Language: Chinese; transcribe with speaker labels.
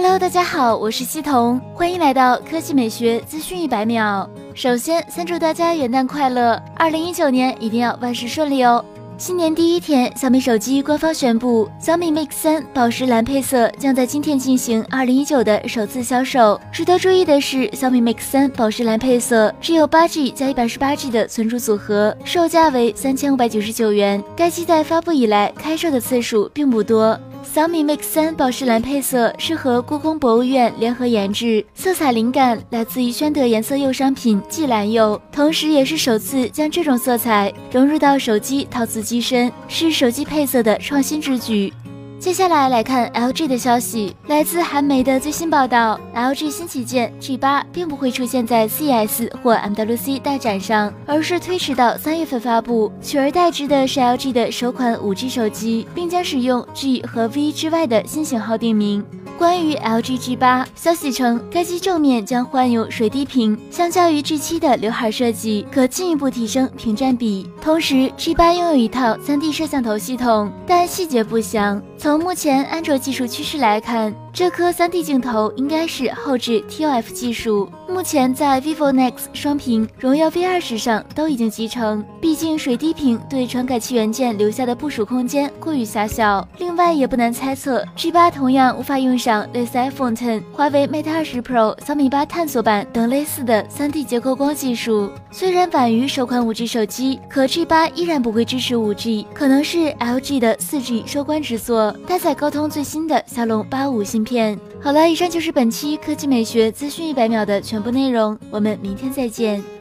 Speaker 1: Hello，大家好，我是西彤，欢迎来到科技美学资讯一百秒。首先，先祝大家元旦快乐，二零一九年一定要万事顺利哦。新年第一天，小米手机官方宣布，小米 Mix 三宝石蓝配色将在今天进行二零一九的首次销售。值得注意的是，小米 Mix 三宝石蓝配色只有八 G 加一百十八 G 的存储组合，售价为三千五百九十九元。该机在发布以来开售的次数并不多。小米 Mix 三宝石蓝配色是和故宫博物院联合研制，色彩灵感来自于宣德颜色釉商品霁蓝釉，同时也是首次将这种色彩融入到手机陶瓷机身，是手机配色的创新之举。接下来来看 LG 的消息，来自韩媒的最新报道，LG 新旗舰 G8 并不会出现在 CES 或 MWC 大展上，而是推迟到三月份发布，取而代之的是 LG 的首款 5G 手机，并将使用 G 和 V 之外的新型号定名。关于 LG G8，消息称该机正面将换有水滴屏，相较于 G7 的刘海设计，可进一步提升屏占比。同时，G8 拥有一套 3D 摄像头系统，但细节不详。从目前安卓技术趋势来看，这颗 3D 镜头应该是后置 ToF 技术。目前在 vivo Nex 双屏、荣耀 V 二十上都已经集成。毕竟水滴屏对传感器元件留下的部署空间过于狭小。另外，也不难猜测，G8 同样无法用上类似 iPhone ten、华为 Mate 二十 Pro、小米八探索版等类似的 3D 结构光技术。虽然晚于首款 5G 手机，可 G8 依然不会支持 5G，可能是 LG 的 4G 收官之作。搭载高通最新的骁龙八五芯片。好了，以上就是本期科技美学资讯一百秒的全部内容，我们明天再见。